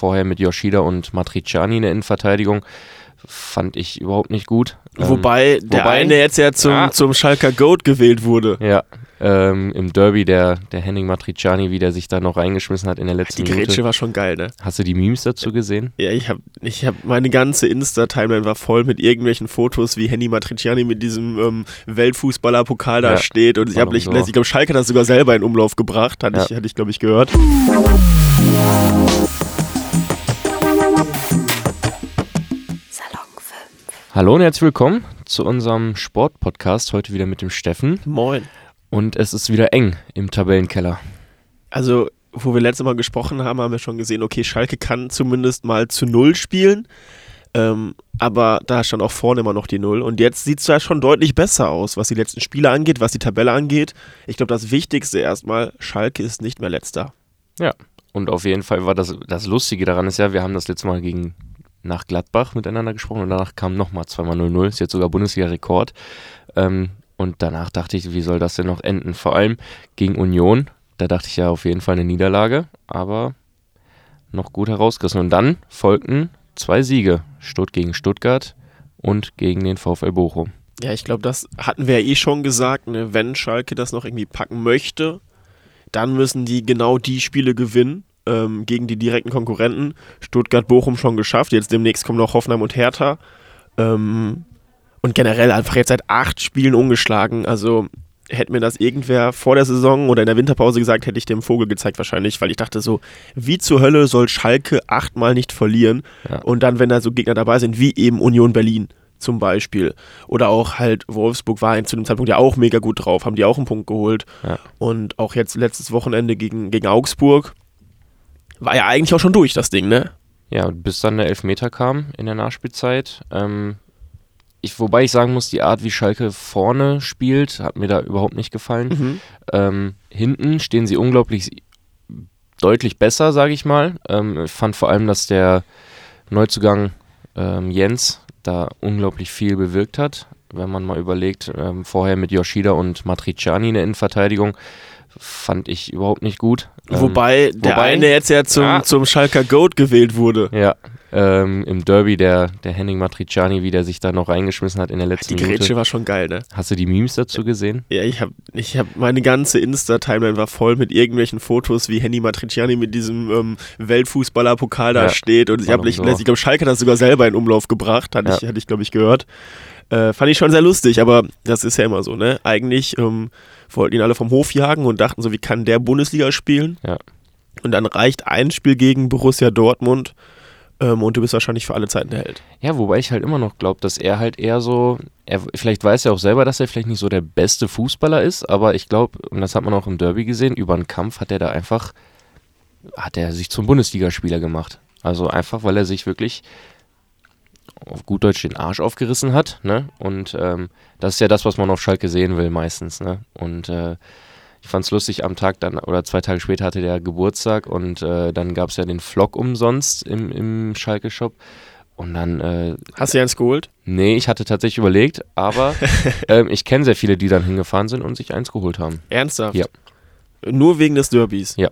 vorher mit Yoshida und Matriciani in der Innenverteidigung. Fand ich überhaupt nicht gut. Wobei Ähm, der wobei- eine jetzt ja zum, Ah. zum Schalker Goat gewählt wurde. Ja, ähm, im Derby der, der Henning Matriciani, wie der sich da noch reingeschmissen hat in der letzten Die Grätsche Minute. war schon geil, ne? Hast du die Memes dazu gesehen? Ja, ich habe ich hab, meine ganze Insta-Timeline war voll mit irgendwelchen Fotos, wie Henny Matriciani mit diesem ähm, Weltfußballer-Pokal da Ja, steht. Und ich habe, so. ich glaube, Schalke hat das sogar selber in Umlauf gebracht, hatte Ja. ich, hatte ich glaube ich, gehört. Hallo und herzlich willkommen zu unserem Sportpodcast. Heute wieder mit dem Steffen. Moin. Und es ist wieder eng im Tabellenkeller. Also, wo wir letztes Mal gesprochen haben, haben wir schon gesehen, okay, Schalke kann zumindest mal zu Null spielen. Ähm, aber da stand auch vorne immer noch die Null. Und jetzt sieht es ja schon deutlich besser aus, was die letzten Spiele angeht, was die Tabelle angeht. Ich glaube, das Wichtigste erstmal, Schalke ist nicht mehr letzter. Ja. Und auf jeden Fall war das, das Lustige daran ist ja, wir haben das letzte Mal gegen nach Gladbach miteinander gesprochen und danach kam nochmal zweimal 0-0. Ist jetzt sogar Bundesliga-Rekord. Ähm, und danach dachte ich, wie soll das denn noch enden? Vor allem gegen Union. Da dachte ich ja auf jeden Fall eine Niederlage, aber noch gut herausgerissen. Und dann folgten zwei Siege. Stutt gegen Stuttgart und gegen den VfL Bochum. Ja, ich glaube, das hatten wir ja eh schon gesagt, ne? wenn Schalke das noch irgendwie packen möchte, dann müssen die genau die Spiele gewinnen ähm, gegen die direkten Konkurrenten. Stuttgart, Bochum schon geschafft, jetzt demnächst kommen noch Hoffenheim und Hertha. Ähm, und generell einfach jetzt seit acht Spielen ungeschlagen. Also hätte mir das irgendwer vor der Saison oder in der Winterpause gesagt, hätte ich dem Vogel gezeigt wahrscheinlich, weil ich dachte so, wie zur Hölle soll Schalke achtmal nicht verlieren? Ja. Und dann, wenn da so Gegner dabei sind, wie eben Union Berlin zum Beispiel. Oder auch halt Wolfsburg war zu dem Zeitpunkt ja auch mega gut drauf, haben die auch einen Punkt geholt. Ja. Und auch jetzt letztes Wochenende gegen, gegen Augsburg war ja eigentlich auch schon durch, das Ding, ne? Ja, bis dann der Elfmeter kam in der Nachspielzeit. Ähm, ich, wobei ich sagen muss, die Art, wie Schalke vorne spielt, hat mir da überhaupt nicht gefallen. Mhm. Ähm, hinten stehen sie unglaublich deutlich besser, sage ich mal. Ähm, ich fand vor allem, dass der Neuzugang ähm, Jens da unglaublich viel bewirkt hat. Wenn man mal überlegt, ähm, vorher mit Yoshida und Matriciani in der Innenverteidigung, fand ich überhaupt nicht gut. Ähm, wobei der wobei- eine jetzt ja zum, Ah. zum Schalker Goat gewählt wurde. Ja, ähm, im Derby der, der Henning Matriciani, wie der sich da noch reingeschmissen hat in der letzten Die Grätsche Minute. war schon geil, ne? Hast du die Memes dazu gesehen? Ja, ich habe, ich hab, meine ganze Insta-Timeline war voll mit irgendwelchen Fotos, wie Henny Matriciani mit diesem ähm, Weltfußballer-Pokal da Ja, steht. Und ich habe, so. ich glaube, Schalke hat das sogar selber in Umlauf gebracht, hatte Ja. ich, hatte ich glaube ich, gehört. Äh, fand ich schon sehr lustig, aber das ist ja immer so, ne? Eigentlich ähm, wollten ihn alle vom Hof jagen und dachten so, wie kann der Bundesliga spielen? Ja. Und dann reicht ein Spiel gegen Borussia Dortmund ähm, und du bist wahrscheinlich für alle Zeiten der Held. Ja, wobei ich halt immer noch glaube, dass er halt eher so, er, vielleicht weiß er auch selber, dass er vielleicht nicht so der beste Fußballer ist, aber ich glaube, und das hat man auch im Derby gesehen, über einen Kampf hat er da einfach, hat er sich zum Bundesligaspieler gemacht. Also einfach, weil er sich wirklich auf gut Deutsch den Arsch aufgerissen hat, ne? Und ähm, das ist ja das, was man auf Schalke sehen will meistens, ne? Und äh, ich fand's lustig, am Tag dann oder zwei Tage später hatte der Geburtstag und äh, dann gab's ja den Vlog umsonst im, im Schalke-Shop. Und dann, äh, Hast du dir eins geholt? nee, ich hatte tatsächlich überlegt, aber ähm, ich kenne sehr viele, die dann hingefahren sind und sich eins geholt haben. Ernsthaft? Ja. Nur wegen des Derbys? Ja.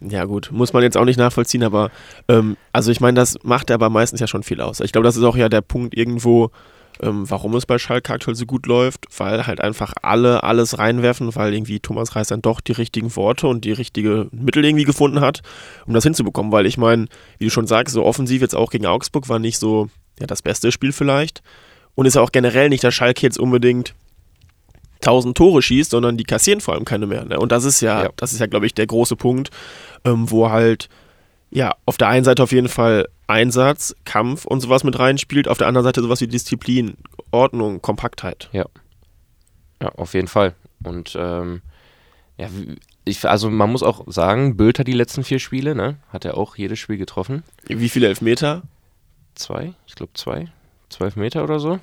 Ja gut, muss man jetzt auch nicht nachvollziehen, aber ähm, also ich meine, das macht aber meistens ja schon viel aus. Ich glaube, das ist auch ja der Punkt irgendwo, ähm, warum es bei Schalke aktuell so gut läuft, weil halt einfach alle alles reinwerfen, weil irgendwie Thomas Reis dann doch die richtigen Worte und die richtige Mittel irgendwie gefunden hat, um das hinzubekommen, weil ich meine, wie du schon sagst, so offensiv jetzt auch gegen Augsburg war nicht so ja, das beste Spiel vielleicht und ist ja auch generell nicht, dass Schalke jetzt unbedingt 1000 Tore schießt, sondern die kassieren vor allem keine mehr. Ne? Und das ist ja, Ja. das ist ja, glaube ich, der große Punkt, ähm, wo halt, ja, auf der einen Seite auf jeden Fall Einsatz, Kampf und sowas mit reinspielt, auf der anderen Seite sowas wie Disziplin, Ordnung, Kompaktheit. Ja, auf jeden Fall. Und ähm, ja, ich, also man muss auch sagen, Bülter die letzten vier Spiele, ne? Hat er auch jedes Spiel getroffen. Wie viele Elfmeter? Zwei, ich glaube zwei, zwölf Meter oder so.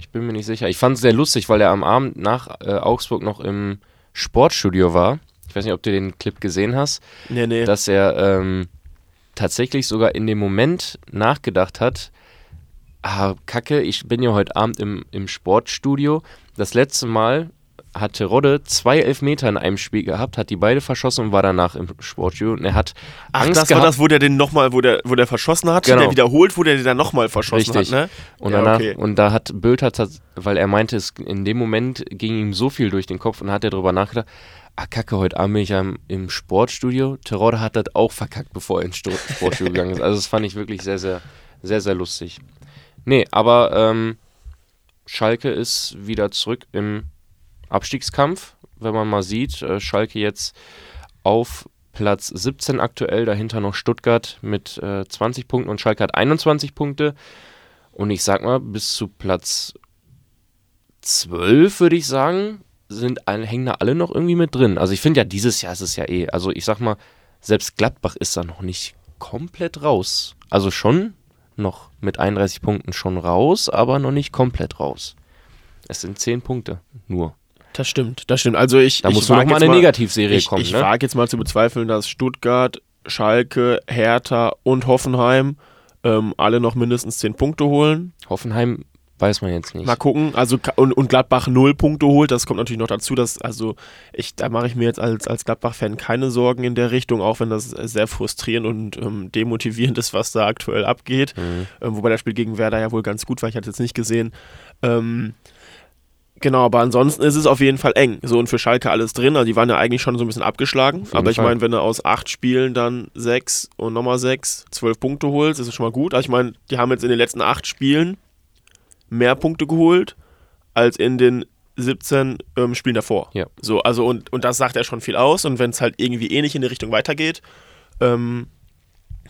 Ich bin mir nicht sicher. Ich fand es sehr lustig, weil er am Abend nach äh, Augsburg noch im Sportstudio war. Ich weiß nicht, ob du den Clip gesehen hast, Nee, nee. dass er ähm, tatsächlich sogar in dem Moment nachgedacht hat, ah, Kacke, ich bin ja heute Abend im, im Sportstudio. Das letzte Mal hat Terodde zwei Elfmeter in einem Spiel gehabt, hat die beide verschossen und war danach im Sportstudio. Und er hat Ach, Angst das gehabt. war das, wo der den nochmal, wo der, wo der verschossen hat, Genau. der wiederholt, wo der den dann nochmal verschossen Richtig. hat, ne? Und, Ja, danach, okay. und da hat Bülter, tats- weil er meinte, es, in dem Moment ging ihm so viel durch den Kopf und hat er darüber nachgedacht, ah kacke, heute Abend bin ich im, Sportstudio. Terodde hat das auch verkackt, bevor er ins Sportstudio gegangen ist. Also das fand ich wirklich sehr, sehr, sehr, sehr lustig. Nee, aber ähm, Schalke ist wieder zurück im Abstiegskampf, wenn man mal sieht. Äh, Schalke jetzt auf Platz 17 aktuell, dahinter noch Stuttgart mit äh, 20 Punkten und Schalke hat 21 Punkte. Und ich sag mal, bis zu Platz 12 würde ich sagen, sind, hängen da alle noch irgendwie mit drin. Also ich finde ja, dieses Jahr ist es ja eh. Also ich sag mal, selbst Gladbach ist da noch nicht komplett raus. Also schon noch mit 31 Punkten schon raus, aber noch nicht komplett raus. Es sind 10 Punkte nur. Das stimmt, das stimmt. Also ich, Da ich muss nur noch wag mal jetzt eine Negativserie ich, kommen. Ich ne? wage jetzt mal zu bezweifeln, dass Stuttgart, Schalke, Hertha und Hoffenheim ähm, alle noch mindestens 10 Punkte holen. Hoffenheim weiß man jetzt nicht. Mal gucken. Also und, und Gladbach 0 Punkte holt. Das kommt natürlich noch dazu, dass, also ich, da mache ich mir jetzt als, als Gladbach-Fan keine Sorgen in der Richtung, auch wenn das sehr frustrierend und ähm, demotivierend ist, was da aktuell abgeht. Mhm. Ähm, wobei das Spiel gegen Werder ja wohl ganz gut war, ich hatte es jetzt nicht gesehen. Ähm, genau, aber ansonsten ist es auf jeden Fall eng. So und für Schalke alles drin. Also die waren ja eigentlich schon so ein bisschen abgeschlagen. Aber ich meine, wenn du aus acht Spielen dann sechs und nochmal sechs, zwölf Punkte holst, ist es schon mal gut. Also ich meine, die haben jetzt in den letzten acht Spielen mehr Punkte geholt als in den 17 ähm, Spielen davor. Ja. So, also und, und das sagt ja schon viel aus. Und wenn es halt irgendwie ähnlich in die Richtung weitergeht, ähm,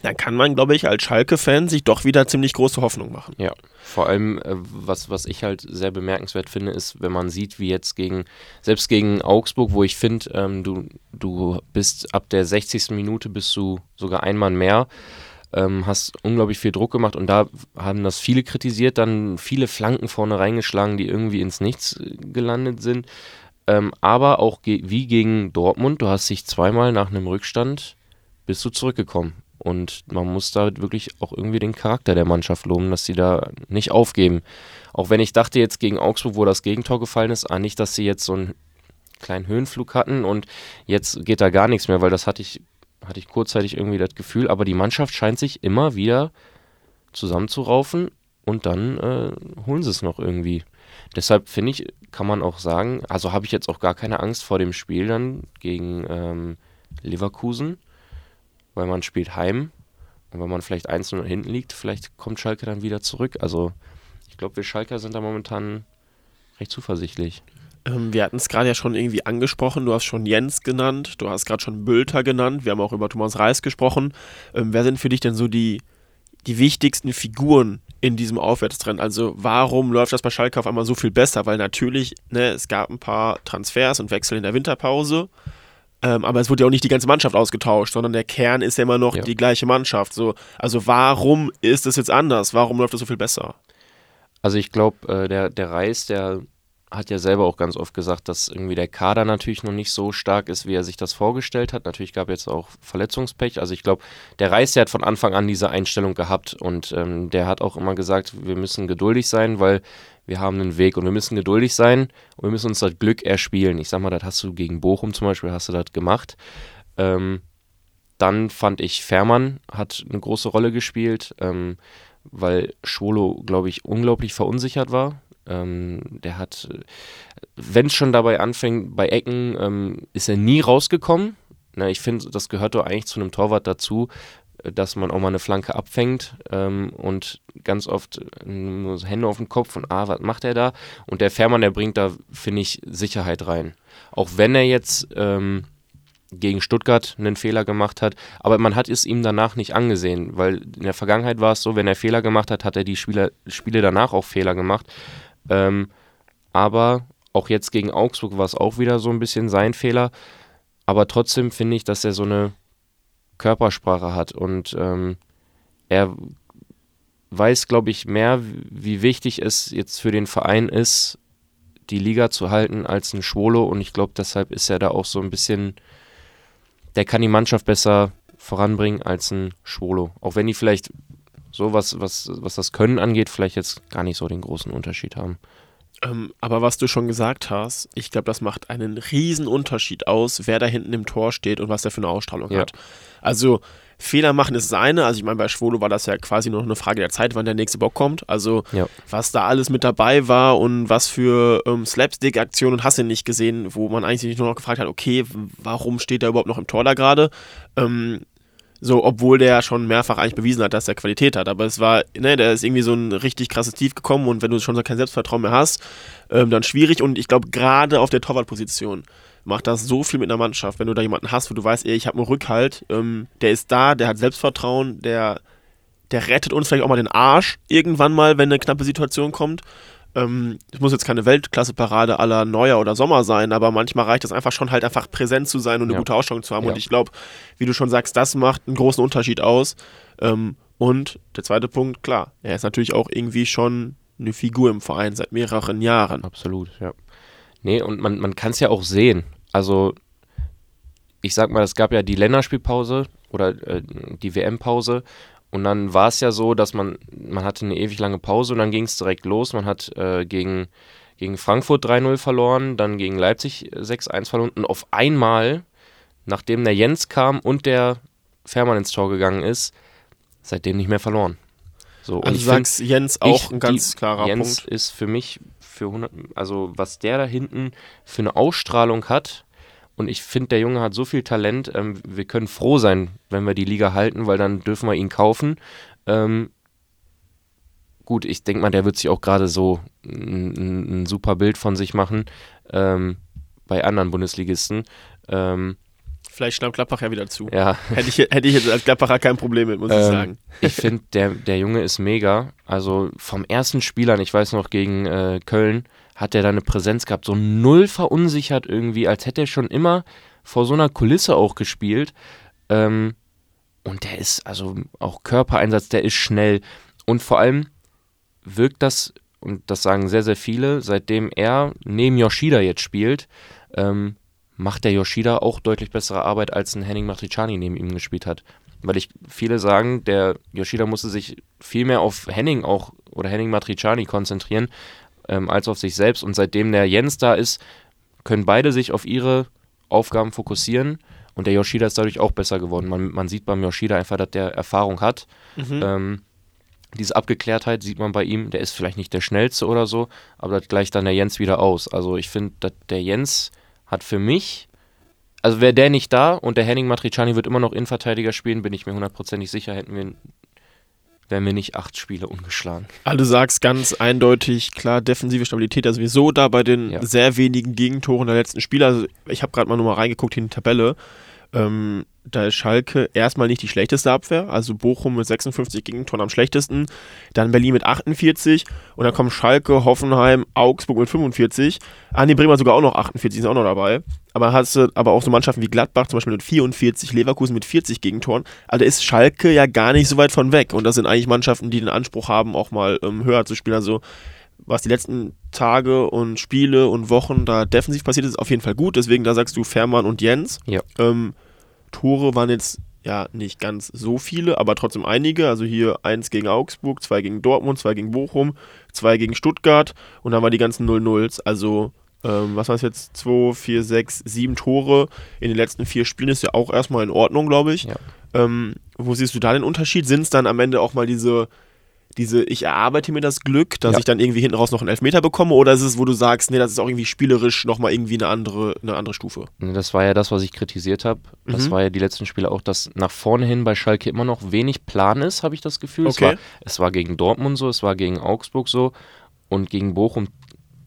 dann kann man, glaube ich, als Schalke-Fan sich doch wieder ziemlich große Hoffnung machen. Ja, vor allem, äh, was, was ich halt sehr bemerkenswert finde, ist, wenn man sieht, wie jetzt gegen, selbst gegen Augsburg, wo ich finde, ähm, du, du bist ab der 60. Minute bist du sogar ein Mann mehr, ähm, hast unglaublich viel Druck gemacht und da haben das viele kritisiert, dann viele Flanken vorne reingeschlagen, die irgendwie ins Nichts äh, gelandet sind. Ähm, aber auch ge wie gegen Dortmund, du hast dich zweimal nach einem Rückstand bist du zurückgekommen. Und man muss da wirklich auch irgendwie den Charakter der Mannschaft loben, dass sie da nicht aufgeben. Auch wenn ich dachte jetzt gegen Augsburg, wo das Gegentor gefallen ist, ah, nicht, dass sie jetzt so einen kleinen Höhenflug hatten und jetzt geht da gar nichts mehr, weil das hatte ich, hatte ich kurzzeitig irgendwie das Gefühl. Aber die Mannschaft scheint sich immer wieder zusammenzuraufen und dann äh, holen sie es noch irgendwie. Deshalb finde ich, kann man auch sagen, also habe ich jetzt auch gar keine Angst vor dem Spiel dann gegen ähm, Leverkusen, weil man spielt heim und wenn man vielleicht 1-0 hinten liegt, vielleicht kommt Schalke dann wieder zurück. Also ich glaube, wir Schalker sind da momentan recht zuversichtlich. Ähm, wir hatten es gerade ja schon irgendwie angesprochen. Du hast schon Jens genannt, du hast gerade schon Bülter genannt. Wir haben auch über Thomas Reis gesprochen. Ähm, wer sind für dich denn so die, die wichtigsten Figuren in diesem Aufwärtstrend? Also warum läuft das bei Schalke auf einmal so viel besser? Weil natürlich, ne, es gab ein paar Transfers und Wechsel in der Winterpause. Ähm, aber es wurde ja auch nicht die ganze Mannschaft ausgetauscht, sondern der Kern ist ja immer noch Ja. die gleiche Mannschaft. So, also warum ist es jetzt anders? Warum läuft es so viel besser? Also ich glaube, äh, der, der Reis, der hat ja selber auch ganz oft gesagt, dass irgendwie der Kader natürlich noch nicht so stark ist, wie er sich das vorgestellt hat. Natürlich gab jetzt auch Verletzungspech. Also ich glaube, der Reis, der hat von Anfang an diese Einstellung gehabt und ähm, der hat auch immer gesagt, wir müssen geduldig sein, weil wir haben einen Weg und wir müssen geduldig sein und wir müssen uns das Glück erspielen. Ich sag mal, das hast du gegen Bochum zum Beispiel, hast du das gemacht. Ähm, dann fand ich, Fährmann hat eine große Rolle gespielt, ähm, weil Schwolo, glaube ich, unglaublich verunsichert war. Ähm, der hat, wenn es schon dabei anfängt, bei Ecken ähm, ist er nie rausgekommen. Na, ich finde, das gehört doch eigentlich zu einem Torwart dazu, dass man auch mal eine Flanke abfängt ähm, und ganz oft äh, nur so Hände auf dem Kopf und ah, was macht er da? Und der Fährmann, der bringt da, finde ich, Sicherheit rein. Auch wenn er jetzt ähm, gegen Stuttgart einen Fehler gemacht hat, aber man hat es ihm danach nicht angesehen, weil in der Vergangenheit war es so, wenn er Fehler gemacht hat, hat er die Spieler, Spiele danach auch Fehler gemacht. Ähm, aber auch jetzt gegen Augsburg war es auch wieder so ein bisschen sein Fehler. Aber trotzdem finde ich, dass er so eine Körpersprache hat und ähm, er weiß, glaube ich, mehr, wie wichtig es jetzt für den Verein ist, die Liga zu halten als ein Schwolo und ich glaube, deshalb ist er da auch so ein bisschen, der kann die Mannschaft besser voranbringen als ein Schwolo. Auch wenn die vielleicht so was, was, was das Können angeht, vielleicht jetzt gar nicht so den großen Unterschied haben. Ähm, aber was du schon gesagt hast, ich glaube, das macht einen riesen Unterschied aus, wer da hinten im Tor steht und was der für eine Ausstrahlung Ja. hat. Also Fehler machen ist das eine. Also ich meine, bei Schwolo war das ja quasi nur noch eine Frage der Zeit, wann der nächste Bock kommt. Also Ja. was da alles mit dabei war und was für ähm, Slapstick-Aktionen und hast du nicht gesehen, wo man eigentlich nur noch gefragt hat, okay, warum steht er überhaupt noch im Tor da gerade? Ähm, so, obwohl der schon mehrfach eigentlich bewiesen hat, dass er Qualität hat. Aber es war, ne, der ist irgendwie so ein richtig krasses Tief gekommen und wenn du schon so kein Selbstvertrauen mehr hast, ähm, dann schwierig. Und ich glaube, gerade auf der Torwartposition macht das so viel mit einer Mannschaft, wenn du da jemanden hast, wo du weißt, ey, ich habe einen Rückhalt, ähm, der ist da, der hat Selbstvertrauen, der, der rettet uns vielleicht auch mal den Arsch irgendwann mal, wenn eine knappe Situation kommt. Ähm, es muss jetzt keine Weltklasse-Parade aller Neuer oder Sommer sein, aber manchmal reicht es einfach schon halt einfach präsent zu sein und eine Ja. gute Ausstrahlung zu haben. Ja. Und ich glaube, wie du schon sagst, das macht einen großen Unterschied aus. Ähm, und der zweite Punkt, klar, er ist natürlich auch irgendwie schon eine Figur im Verein seit mehreren Jahren. Absolut, ja. Nee, und man, man kann es ja auch sehen. Also, ich sag mal, es gab ja die Länderspielpause oder äh, die WM-Pause. Und dann war es ja so, dass man, man hatte eine ewig lange Pause und dann ging es direkt los. Man hat äh, gegen, gegen Frankfurt 3-0 verloren, dann gegen Leipzig 6-1 verloren. Und auf einmal, nachdem der Jens kam und der Fährmann ins Tor gegangen ist, seitdem nicht mehr verloren. So, und Also ich du find- sagst Jens auch ich- ein ganz die- klarer Jens Punkt. ist für mich für 100, also was der da hinten für eine Ausstrahlung hat. Und ich finde, der Junge hat so viel Talent. Ähm, wir können froh sein, wenn wir die Liga halten, weil dann dürfen wir ihn kaufen. Ähm, gut, ich denke mal, der wird sich auch gerade so ein, ein, super Bild von sich machen ähm, bei anderen Bundesligisten. Ähm, Vielleicht schnappt Gladbach ja wieder zu. ja, Hätte, ich, hätte ich jetzt als Gladbacher kein Problem mit, muss ich Ähm, sagen. ich finde, der, der Junge ist mega. Also vom ersten Spiel an, ich weiß noch, gegen äh, Köln, hat er da eine Präsenz gehabt, so null verunsichert irgendwie, als hätte er schon immer vor so einer Kulisse auch gespielt. Ähm, und der ist, also auch Körpereinsatz, der ist schnell. Und vor allem wirkt das, und das sagen sehr, sehr viele, seitdem er neben Yoshida jetzt spielt, ähm, macht der Yoshida auch deutlich bessere Arbeit, als ein Henning Matriciani neben ihm gespielt hat. Weil ich viele sagen, der Yoshida musste sich viel mehr auf Henning auch oder Henning Matriciani konzentrieren, ähm, als auf sich selbst. Und seitdem der Jens da ist, können beide sich auf ihre Aufgaben fokussieren. Und der Yoshida ist dadurch auch besser geworden. Man, man sieht beim Yoshida einfach, dass der Erfahrung hat. Mhm. Ähm, diese Abgeklärtheit sieht man bei ihm. Der ist vielleicht nicht der schnellste oder so, aber das gleicht dann der Jens wieder aus. Also ich finde, der Jens hat für mich, also wäre der nicht da und der Henning Matriciani wird immer noch Innenverteidiger spielen, bin ich mir hundertprozentig sicher, hätten wir, wären wir nicht acht Spiele ungeschlagen. Also sagst ganz eindeutig, klar, defensive Stabilität ja sowieso da bei den Ja. sehr wenigen Gegentoren der letzten Spiele. Also ich habe gerade mal nochmal reingeguckt in die Tabelle. Ähm, da ist Schalke erstmal nicht die schlechteste Abwehr, also Bochum mit 56 Gegentoren am schlechtesten, dann Berlin mit 48 und dann kommen Schalke, Hoffenheim, Augsburg mit 45. Ah, nee, Bremer sogar auch noch 48, sind auch noch dabei. Aber hast du aber auch so Mannschaften wie Gladbach zum Beispiel mit 44, Leverkusen mit 40 Gegentoren. Also da ist Schalke ja gar nicht so weit von weg. Und das sind eigentlich Mannschaften, die den Anspruch haben, auch mal ähm, höher zu spielen. Also was die letzten Tage und Spiele und Wochen da defensiv passiert ist, ist auf jeden Fall gut. Deswegen da sagst du Fährmann und Jens. Ja. Ähm, Tore waren jetzt ja nicht ganz so viele, aber trotzdem einige. Also hier eins gegen Augsburg, zwei gegen Dortmund, zwei gegen Bochum, zwei gegen Stuttgart und dann waren die ganzen 0-0s. Also ähm, was war es jetzt? 2, 4, 6, 7 Tore in den letzten vier Spielen ist ja auch erstmal in Ordnung, glaube ich. Ja. Ähm, wo siehst du da den Unterschied? Sind es dann am Ende auch mal diese, diese, ich erarbeite mir das Glück, dass Ja. ich dann irgendwie hinten raus noch einen Elfmeter bekomme? Oder ist es, wo du sagst, nee, das ist auch irgendwie spielerisch nochmal irgendwie eine andere, eine andere Stufe? Das war ja das, was ich kritisiert habe. Das Mhm. war ja die letzten Spiele auch, dass nach vorne hin bei Schalke immer noch wenig Plan ist, habe ich das Gefühl. Es, Okay. war, es war gegen Dortmund so, es war gegen Augsburg so und gegen Bochum.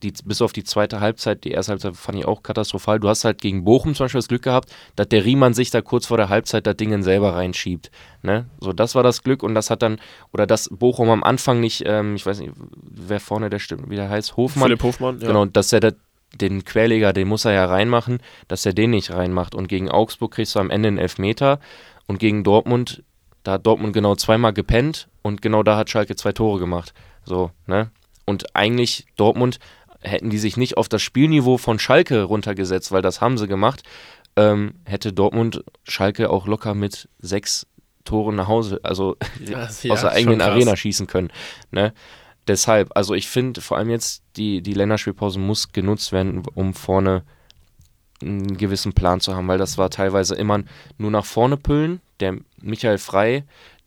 Die, bis auf die zweite Halbzeit, die erste Halbzeit fand ich auch katastrophal. Du hast halt gegen Bochum zum Beispiel das Glück gehabt, dass der Riemann sich da kurz vor der Halbzeit das Ding selber reinschiebt. Ne? So, das war das Glück und das hat dann, oder dass Bochum am Anfang nicht, ähm, ich weiß nicht, wer vorne der stimmt, wie der heißt, Hofmann, Philipp Hofmann, ja. Genau, dass er da, den Querleger, den muss er ja reinmachen, dass er den nicht reinmacht. Und gegen Augsburg kriegst du am Ende einen Elfmeter. Und gegen Dortmund, da hat Dortmund genau zweimal gepennt und genau da hat Schalke zwei Tore gemacht. So, ne? Und eigentlich Dortmund hätten die sich nicht auf das Spielniveau von Schalke runtergesetzt, weil das haben sie gemacht, ähm, hätte Dortmund Schalke auch locker mit sechs Toren nach Hause, also Ja, aus der eigenen. Arena schießen können. Ne? deshalb, also ich finde vor allem jetzt, die, die Länderspielpause muss genutzt werden, um vorne einen gewissen Plan zu haben, weil das war teilweise immer nur nach vorne püllen. Der Michael Frei,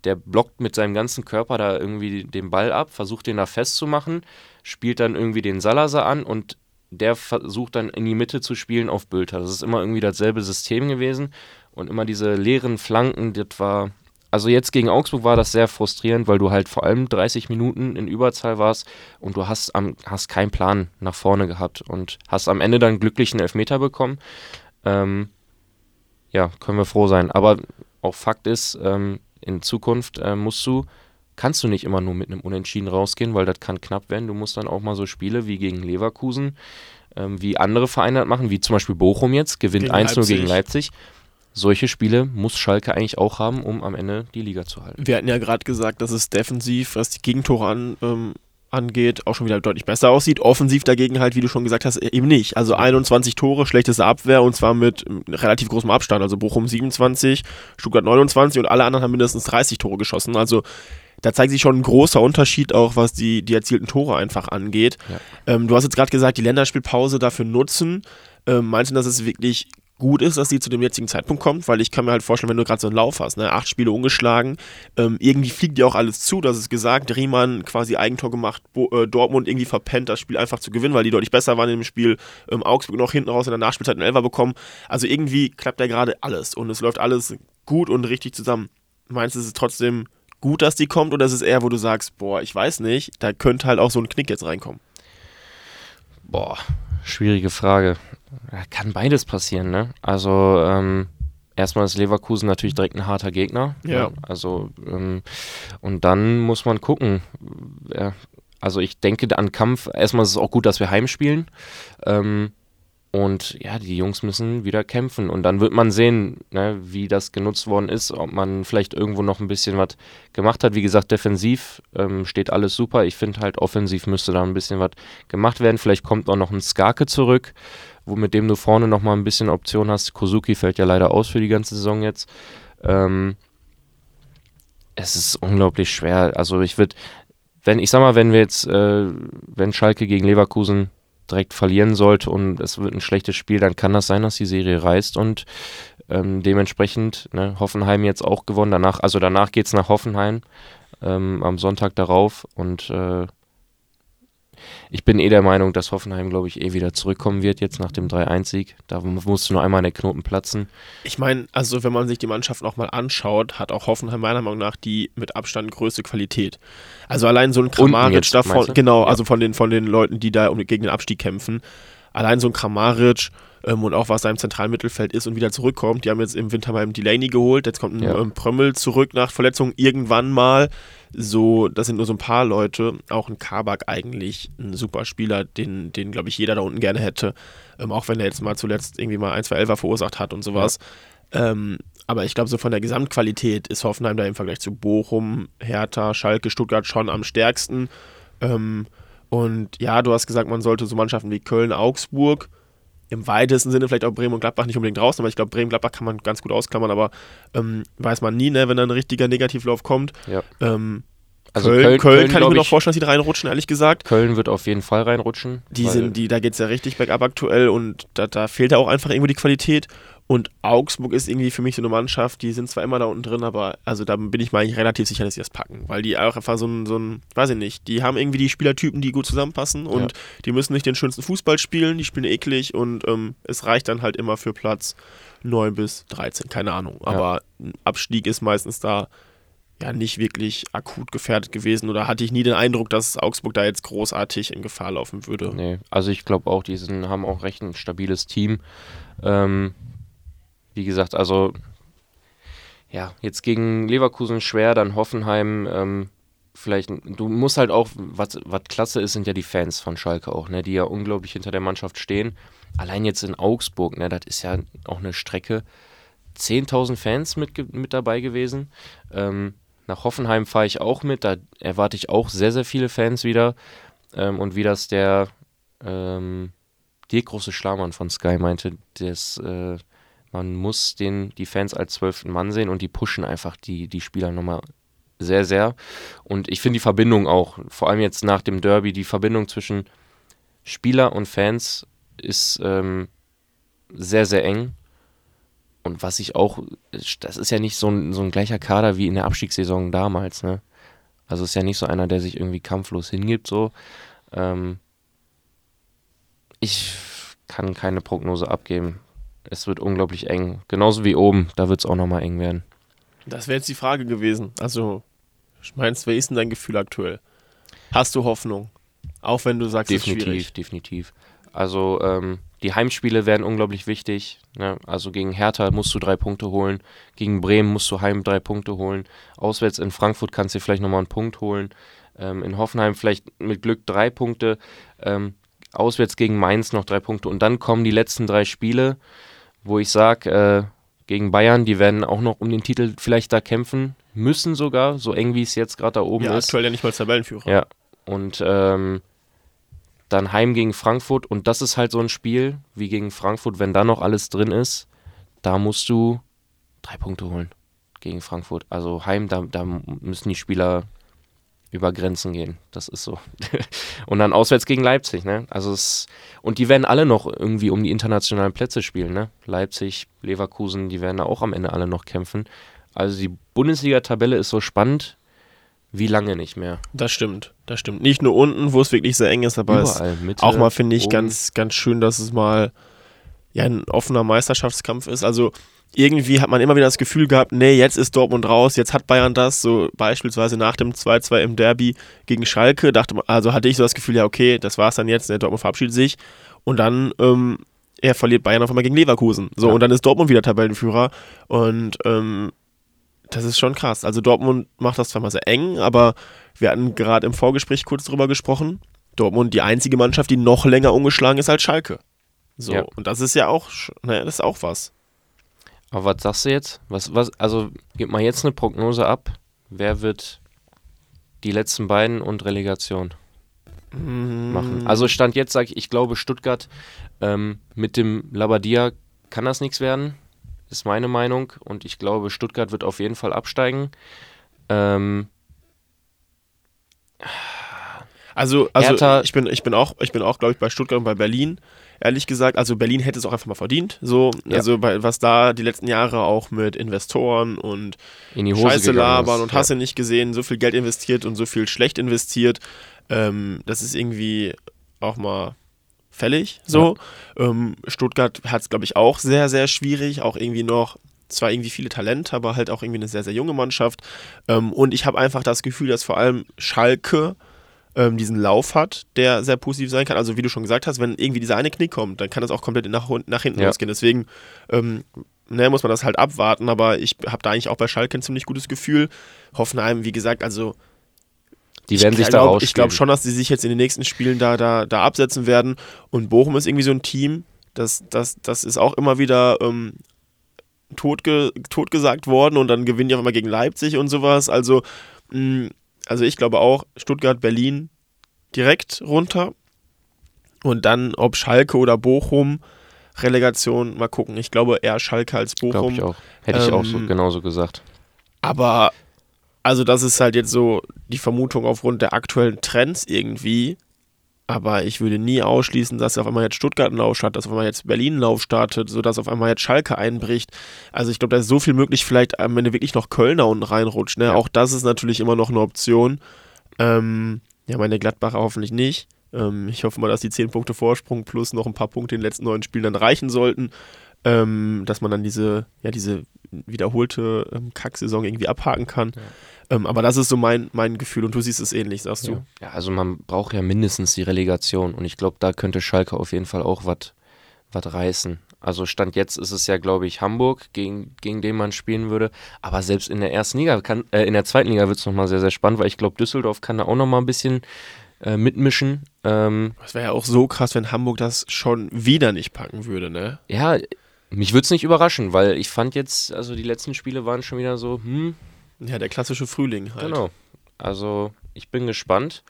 der blockt mit seinem ganzen Körper da irgendwie den Ball ab, versucht den da festzumachen, spielt dann irgendwie den Salazar an und der versucht dann in die Mitte zu spielen auf Bülter. Das ist immer irgendwie dasselbe System gewesen und immer diese leeren Flanken, das war. Also jetzt gegen Augsburg war das sehr frustrierend, weil du halt vor allem 30 Minuten in Überzahl warst und du hast, am, hast keinen Plan nach vorne gehabt und hast am Ende dann glücklichen Elfmeter bekommen. Ähm, ja, können wir froh sein. Aber auch Fakt ist, ähm, in Zukunft äh, musst du, kannst du nicht immer nur mit einem Unentschieden rausgehen, weil das kann knapp werden. Du musst dann auch mal so Spiele wie gegen Leverkusen, ähm, wie andere Vereine das machen, wie zum Beispiel Bochum jetzt, gewinnt 1-0 gegen Leipzig. Solche Spiele muss Schalke eigentlich auch haben, um am Ende die Liga zu halten. Wir hatten ja gerade gesagt, dass es defensiv, was die Gegentore an, ähm, angeht, auch schon wieder deutlich besser aussieht. Offensiv dagegen halt, wie du schon gesagt hast, eben nicht. Also 21 Tore, schlechteste Abwehr und zwar mit relativ großem Abstand. Also Bochum 27, Stuttgart 29 und alle anderen haben mindestens 30 Tore geschossen. Also da zeigt sich schon ein großer Unterschied auch, was die, die erzielten Tore einfach angeht. Ja. Ähm, du hast jetzt gerade gesagt, die Länderspielpause dafür nutzen. Ähm, meinst du, dass es wirklich gut ist, dass sie zu dem jetzigen Zeitpunkt kommt, weil ich kann mir halt vorstellen, wenn du gerade so einen Lauf hast, ne, acht Spiele ungeschlagen, ähm, irgendwie fliegt dir auch alles zu, das ist gesagt, Riemann quasi Eigentor gemacht, Bo äh, Dortmund irgendwie verpennt, das Spiel einfach zu gewinnen, weil die deutlich besser waren dem Spiel, ähm, Augsburg noch hinten raus in der Nachspielzeit einen Elfer bekommen, also irgendwie klappt ja gerade alles und es läuft alles gut und richtig zusammen. Meinst du, ist es trotzdem gut, dass die kommt oder ist es eher, wo du sagst, boah, ich weiß nicht, da könnte halt auch so ein Knick jetzt reinkommen? Boah, schwierige Frage kann beides passieren, ne? Also, ähm, erstmal ist Leverkusen natürlich direkt ein harter Gegner. Ja. ja also, ähm, und dann muss man gucken. Ja, also, ich denke an Kampf, erstmal ist es auch gut, dass wir heimspielen. Ähm, und ja, die Jungs müssen wieder kämpfen. Und dann wird man sehen, ne, wie das genutzt worden ist, ob man vielleicht irgendwo noch ein bisschen was gemacht hat. Wie gesagt, defensiv ähm, steht alles super. Ich finde halt, offensiv müsste da ein bisschen was gemacht werden. Vielleicht kommt auch noch ein Skarke zurück wo mit dem du vorne nochmal ein bisschen Option hast. Kozuki fällt ja leider aus für die ganze Saison jetzt. Ähm, es ist unglaublich schwer. Also ich würde, wenn, ich sag mal, wenn wir jetzt, äh, wenn Schalke gegen Leverkusen direkt verlieren sollte und es wird ein schlechtes Spiel, dann kann das sein, dass die Serie reißt und ähm, dementsprechend ne, Hoffenheim jetzt auch gewonnen. Danach, also danach geht es nach Hoffenheim ähm, am Sonntag darauf und äh, ich bin eh der Meinung, dass Hoffenheim, glaube ich, eh wieder zurückkommen wird jetzt nach dem 3-1-Sieg. Da musste nur einmal der Knoten platzen. Ich meine, also wenn man sich die Mannschaft nochmal anschaut, hat auch Hoffenheim meiner Meinung nach die mit Abstand größte Qualität. Also allein so ein Kramaric davon, genau, ja. also von den, von den Leuten, die da um, gegen den Abstieg kämpfen. Allein so ein Kramaric, ähm, und auch was da im zentralen Mittelfeld ist und wieder zurückkommt. Die haben jetzt im Winter mal einen Delaney geholt, jetzt kommt ein ja. ähm, Prömmel zurück nach Verletzung irgendwann mal. So, das sind nur so ein paar Leute. Auch ein Kabak eigentlich ein super Spieler, den, den glaube ich, jeder da unten gerne hätte. Ähm, auch wenn er jetzt mal zuletzt irgendwie mal ein, zwei Elfer verursacht hat und sowas. Ja. Ähm, aber ich glaube, so von der Gesamtqualität ist Hoffenheim da im Vergleich zu Bochum, Hertha, Schalke, Stuttgart schon am stärksten. Ähm, und ja, du hast gesagt, man sollte so Mannschaften wie Köln, Augsburg im weitesten Sinne vielleicht auch Bremen und Gladbach nicht unbedingt draußen, aber ich glaube, Bremen, Gladbach kann man ganz gut ausklammern, aber ähm, weiß man nie, ne, wenn da ein richtiger Negativlauf kommt. Ja. Ähm, also Köln, Köln, Köln, kann ich mir noch vorstellen, dass die da reinrutschen, ehrlich gesagt. Köln wird auf jeden Fall reinrutschen. Die sind, die, da geht es ja richtig bergab aktuell und da, da fehlt ja auch einfach irgendwo die Qualität. Und Augsburg ist irgendwie für mich so eine Mannschaft, die sind zwar immer da unten drin, aber also da bin ich mir eigentlich relativ sicher, dass sie das packen. Weil die auch einfach so ein, so ein, weiß ich nicht, die haben irgendwie die Spielertypen, die gut zusammenpassen und ja. die müssen nicht den schönsten Fußball spielen, die spielen eklig und ähm, es reicht dann halt immer für Platz 9 bis 13, keine Ahnung. Aber ja. ein Abstieg ist meistens da ja nicht wirklich akut gefährdet gewesen oder hatte ich nie den Eindruck, dass Augsburg da jetzt großartig in Gefahr laufen würde. Nee, also ich glaube auch, die sind, haben auch recht ein stabiles Team. Ähm, wie gesagt, also ja, jetzt gegen Leverkusen schwer, dann Hoffenheim, ähm, vielleicht, du musst halt auch, was, was klasse ist, sind ja die Fans von Schalke auch, ne, die ja unglaublich hinter der Mannschaft stehen. Allein jetzt in Augsburg, ne, das ist ja auch eine Strecke. 10.000 Fans mit, mit dabei gewesen. Ähm, nach Hoffenheim fahre ich auch mit, da erwarte ich auch sehr, sehr viele Fans wieder. Ähm, und wie das der ähm, Dirk Große Schlamann von Sky meinte, das äh, man muss den, die Fans als zwölften Mann sehen und die pushen einfach die, die Spieler nochmal sehr, sehr. Und ich finde die Verbindung auch, vor allem jetzt nach dem Derby, die Verbindung zwischen Spieler und Fans ist ähm, sehr, sehr eng. Und was ich auch, das ist ja nicht so ein, so ein gleicher Kader wie in der Abstiegssaison damals, ne? Also ist ja nicht so einer, der sich irgendwie kampflos hingibt, so. Ähm, ich kann keine Prognose abgeben. Es wird unglaublich eng. Genauso wie oben, da wird es auch nochmal eng werden. Das wäre jetzt die Frage gewesen. Also, ich meinst, wer ist denn dein Gefühl aktuell? Hast du Hoffnung? Auch wenn du sagst, definitiv, es ist schwierig. definitiv. Also ähm, die Heimspiele werden unglaublich wichtig. Ne? Also gegen Hertha musst du drei Punkte holen, gegen Bremen musst du heim drei Punkte holen. Auswärts in Frankfurt kannst du vielleicht nochmal einen Punkt holen. Ähm, in Hoffenheim vielleicht mit Glück drei Punkte. Ähm, auswärts gegen Mainz noch drei Punkte. Und dann kommen die letzten drei Spiele, wo ich sage, äh, gegen Bayern, die werden auch noch um den Titel vielleicht da kämpfen müssen sogar, so eng wie es jetzt gerade da oben Ja, ist. aktuell ja nicht mal Tabellenführer. Ja. Und ähm, dann heim gegen Frankfurt. Und das ist halt so ein Spiel wie gegen Frankfurt, wenn da noch alles drin ist, da musst du drei Punkte holen gegen Frankfurt. Also heim, da, da müssen die Spieler über Grenzen gehen. Das ist so. und dann auswärts gegen Leipzig, ne? Also es, und die werden alle noch irgendwie um die internationalen Plätze spielen, ne? Leipzig, Leverkusen, die werden da auch am Ende alle noch kämpfen. Also die Bundesliga-Tabelle ist so spannend wie lange nicht mehr. Das stimmt, das stimmt. Nicht nur unten, wo es wirklich sehr eng ist, aber es Überall, Mitte, auch mal finde ich oben. ganz, ganz schön, dass es mal ja, ein offener Meisterschaftskampf ist. Also irgendwie hat man immer wieder das Gefühl gehabt, nee, jetzt ist Dortmund raus, jetzt hat Bayern das, so beispielsweise nach dem 2-2 im Derby gegen Schalke, dachte man, also hatte ich so das Gefühl, ja, okay, das war's dann jetzt, der Dortmund verabschiedet sich und dann ähm, er verliert Bayern auf einmal gegen Leverkusen. So, Ja. und dann ist Dortmund wieder Tabellenführer und ähm, das ist schon krass. Also Dortmund macht das zwar mal sehr eng, aber wir hatten gerade im Vorgespräch kurz drüber gesprochen. Dortmund die einzige Mannschaft, die noch länger ungeschlagen ist als Schalke. So, Ja. und das ist ja auch, naja, das ist auch was. Aber was sagst du jetzt? Was, was, also gib mal jetzt eine Prognose ab. Wer wird die letzten beiden und Relegation machen? Mhm. Also Stand jetzt sage ich, ich glaube Stuttgart ähm, mit dem Labadia kann das nichts werden. Ist meine Meinung. Und ich glaube, Stuttgart wird auf jeden Fall absteigen. Ähm, Also, also Hertha- ich bin, ich bin auch, ich bin auch, glaube ich, bei Stuttgart und bei Berlin. Ehrlich gesagt, also Berlin hätte es auch einfach mal verdient. So, Ja. also bei, was da die letzten Jahre auch mit Investoren und in Scheiße labern ist. und hast du nicht gesehen, so viel Geld investiert und so viel schlecht investiert. Ähm, das ist irgendwie auch mal fällig. So. Ähm, Stuttgart hat es, glaube ich, auch sehr, sehr schwierig. Auch irgendwie noch, zwar irgendwie viele Talente, aber halt auch irgendwie eine sehr, sehr junge Mannschaft. Ähm, und ich habe einfach das Gefühl, dass vor allem Schalke ähm, diesen Lauf hat, der sehr positiv sein kann. Also wie du schon gesagt hast, wenn irgendwie dieser eine Knick kommt, dann kann das auch komplett nach, nach hinten Ja. losgehen. Deswegen ähm, ne, muss man das halt abwarten, aber ich habe da eigentlich auch bei Schalke ein ziemlich gutes Gefühl. Hoffenheim, wie gesagt, also Die werden ich sich da glaub, rausspielen. Ich glaube schon, dass sie sich jetzt in den nächsten Spielen da, da, da absetzen werden. Und Bochum ist irgendwie so ein Team, das, das, das ist auch immer wieder ähm, totge, totgesagt worden und dann gewinnen die auf einmal gegen Leipzig und sowas. Also, mh, also ich glaube auch, Stuttgart, Berlin direkt runter. Und dann, ob Schalke oder Bochum, Relegation, mal gucken. Ich glaube eher Schalke als Glaube Bochum. ich auch. Hätte ich auch so, Ähm, genauso gesagt. Aber, also das ist halt jetzt so die Vermutung aufgrund der aktuellen Trends irgendwie. Aber ich würde nie ausschließen, dass auf einmal jetzt Stuttgart einen Lauf startet, dass auf einmal jetzt Berlin einen Lauf startet, sodass auf einmal jetzt Schalke einbricht. Also ich glaube, da ist so viel möglich, vielleicht am Ende wirklich noch Kölner unten reinrutscht. Ne? Ja. Auch das ist natürlich immer noch eine Option. Ähm, ja, meine Gladbacher hoffentlich nicht. Ähm, ich hoffe mal, dass die 10 Punkte Vorsprung plus noch ein paar Punkte in den letzten neun Spielen dann reichen sollten. Ähm, dass man dann diese, ja, diese wiederholte ähm, Kacksaison irgendwie abhaken kann. Ähm, aber das ist so mein, mein Gefühl und du siehst es ähnlich, sagst du. Ja. ja, also man braucht ja mindestens die Relegation und ich glaube, da könnte Schalke auf jeden Fall auch was reißen. Also Stand jetzt ist es ja, glaube ich, Hamburg, gegen, gegen den man spielen würde. Aber selbst in der ersten Liga, kann, äh, in der zweiten Liga wird es nochmal sehr, sehr spannend, weil ich glaube, Düsseldorf kann da auch nochmal ein bisschen äh, mitmischen. Ähm, Das wäre ja auch so krass, wenn Hamburg das schon wieder nicht packen würde, ne? ja, mich würde es nicht überraschen, weil ich fand jetzt, also die letzten Spiele waren schon wieder so, hm, Ja, der klassische Frühling halt. Genau. Also ich bin gespannt.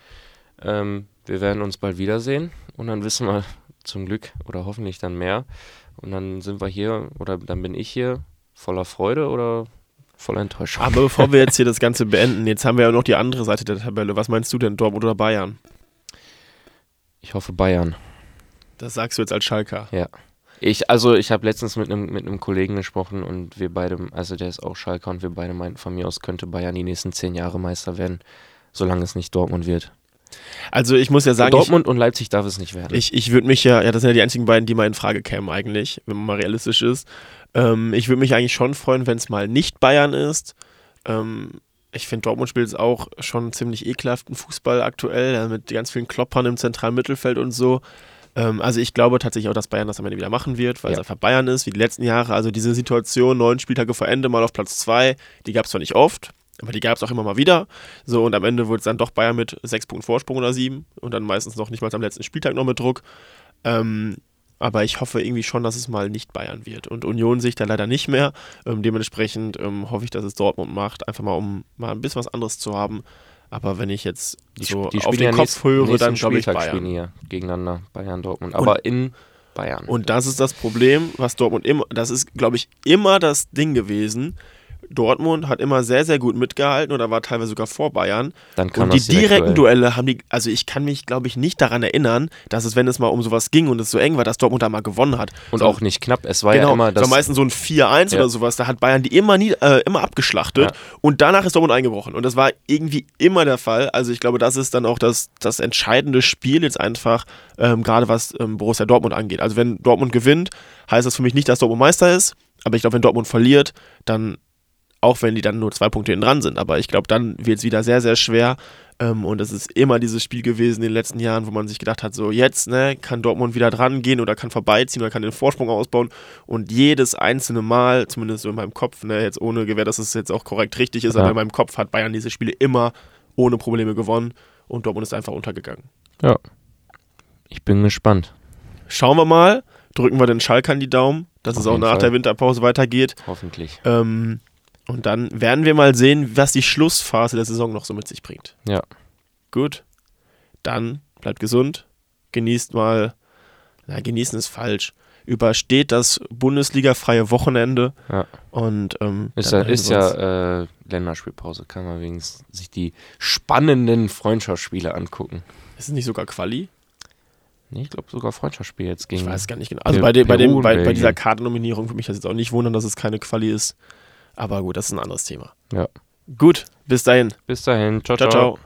Ähm, wir werden uns bald wiedersehen und dann wissen wir zum Glück oder hoffentlich dann mehr. Und dann sind wir hier oder dann bin ich hier voller Freude oder Voll Enttäuschung. Aber bevor wir jetzt hier das Ganze beenden, jetzt haben wir ja noch die andere Seite der Tabelle. Was meinst du denn, Dortmund oder Bayern? Ich hoffe Bayern. Das sagst du jetzt als Schalker. Ja. Ich, also ich habe letztens mit einem mit einem Kollegen gesprochen und wir beide, also der ist auch Schalker und wir beide meinten, von mir aus könnte Bayern die nächsten zehn Jahre Meister werden, solange es nicht Dortmund wird. Also ich muss ja sagen, Dortmund und Leipzig darf es nicht werden. ich, ich, ich würde mich ja, ja, das sind ja die einzigen beiden, die mal in Frage kämen eigentlich, wenn man mal realistisch ist. Ähm, ich würde mich eigentlich schon freuen, wenn es mal nicht Bayern ist. Ähm, ich finde, Dortmund spielt jetzt auch schon ziemlich ekelhaften Fußball aktuell, mit ganz vielen Kloppern im zentralen Mittelfeld und so. Ähm, also ich glaube tatsächlich auch, dass Bayern das am Ende wieder machen wird, weil Ja. es einfach Bayern ist, wie die letzten Jahre. Also diese Situation, neun Spieltage vor Ende, mal auf Platz zwei, die gab es zwar nicht oft, aber die gab es auch immer mal wieder. So, und am Ende wurde es dann doch Bayern mit sechs Punkten Vorsprung oder sieben und dann meistens noch nicht mal am letzten Spieltag noch mit Druck. Ähm, aber ich hoffe irgendwie schon, dass es mal nicht Bayern wird. Und Union sehe ich da leider nicht mehr. Ähm, dementsprechend ähm, hoffe ich, dass es Dortmund macht, einfach mal um mal ein bisschen was anderes zu haben. Aber wenn ich jetzt die, so die auf den ja Kopf nächsten- höre, dann glaube ich Bayern. ja gegeneinander, Bayern, Dortmund. Aber in Bayern. Und das ist das Problem, was Dortmund immer, das ist, glaube ich, immer das Ding gewesen. Dortmund hat immer sehr, sehr gut mitgehalten oder war teilweise sogar vor Bayern. dann kann Und die das direkt direkten. Duelle haben die, also ich kann mich, glaube ich, nicht daran erinnern, dass es, wenn es mal um sowas ging und es so eng war, dass Dortmund da mal gewonnen hat. Und So- auch nicht knapp. Es war genau, ja immer es war das. meistens so ein 4-1 Ja. oder sowas. Da hat Bayern die immer, nie, äh, immer abgeschlachtet Ja. und danach ist Dortmund eingebrochen. Und das war irgendwie immer der Fall. Also ich glaube, das ist dann auch das, das entscheidende Spiel jetzt einfach, ähm, gerade was ähm, Borussia Dortmund angeht. Also wenn Dortmund gewinnt, heißt das für mich nicht, dass Dortmund Meister ist. Aber ich glaube, wenn Dortmund verliert, dann, auch wenn die dann nur zwei Punkte dran sind, aber ich glaube, dann wird es wieder sehr, sehr schwer. Ähm, und es ist immer dieses Spiel gewesen in den letzten Jahren, wo man sich gedacht hat, so jetzt ne, kann Dortmund wieder dran gehen oder kann vorbeiziehen oder kann den Vorsprung ausbauen. Und jedes einzelne Mal, zumindest so in meinem Kopf, ne, jetzt ohne Gewähr, dass es jetzt auch korrekt richtig ist, Ja. aber in meinem Kopf hat Bayern diese Spiele immer ohne Probleme gewonnen und Dortmund ist einfach untergegangen. ja. Ich bin gespannt. Schauen wir mal, drücken wir den Schalkern die Daumen, dass Auf es auch nach Fall. der Winterpause weitergeht. Hoffentlich. Ähm, und dann werden wir mal sehen, was die Schlussphase der Saison noch so mit sich bringt. Ja. Gut. Dann bleibt gesund. Genießt mal. Na, genießen ist falsch. Übersteht das Bundesliga-freie Wochenende. Ja. Und ähm, Ist ja, ist ja äh, Länderspielpause. Kann man wenigstens sich die spannenden Freundschaftsspiele angucken. Ist es nicht sogar Quali? Nee, ich glaube sogar Freundschaftsspiel jetzt gegen. Ich weiß gar nicht genau. Also bei, dem, bei, dem, bei, bei dieser. Kartennominierung würde mich das jetzt auch nicht wundern, dass es keine Quali ist. Aber gut, das ist ein anderes Thema. Ja. Gut, bis dahin. Bis dahin. ciao. Ciao, ciao. ciao.